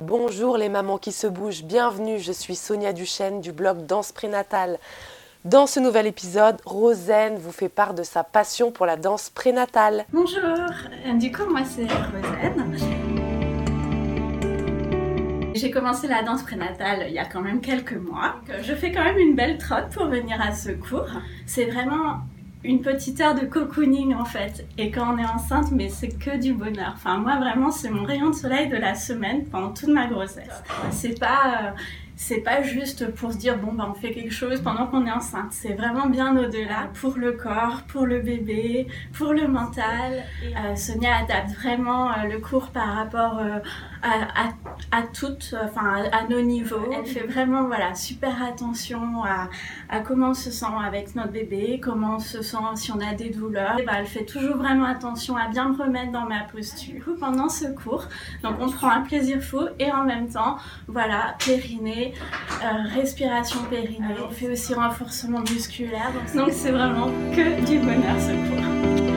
Bonjour les mamans qui se bougent, bienvenue, je suis Sonia Duchesne du blog Danse prénatale. Dans ce nouvel épisode, Rosaine vous fait part de sa passion pour la danse prénatale. Bonjour, du coup moi c'est Rosaine. J'ai commencé la danse prénatale il y a quand même quelques mois. Je fais quand même une belle trotte pour venir à ce cours. C'est vraiment une petite heure de cocooning en fait. Et quand on est enceinte, mais c'est que du bonheur. Enfin, moi vraiment, c'est mon rayon de soleil de la semaine pendant toute ma grossesse. C'est pas, euh, c'est pas juste pour se dire bon bah on fait quelque chose pendant qu'on est enceinte. C'est vraiment bien au-delà pour le corps, pour le bébé, pour le mental. Euh, Sonia adapte vraiment euh, le cours par rapport à, à, à, toutes, enfin à, nos niveaux. Elle fait vraiment voilà super attention à, à, comment on se sent avec notre bébé, comment on se sent si on a des douleurs. Et bah, elle fait toujours vraiment attention à bien me remettre dans ma posture. Pendant ce cours, donc on prend un plaisir fou et en même temps voilà périnée euh, respiration périnée. on fait aussi renforcement musculaire. Donc c'est vraiment que du bonheur ce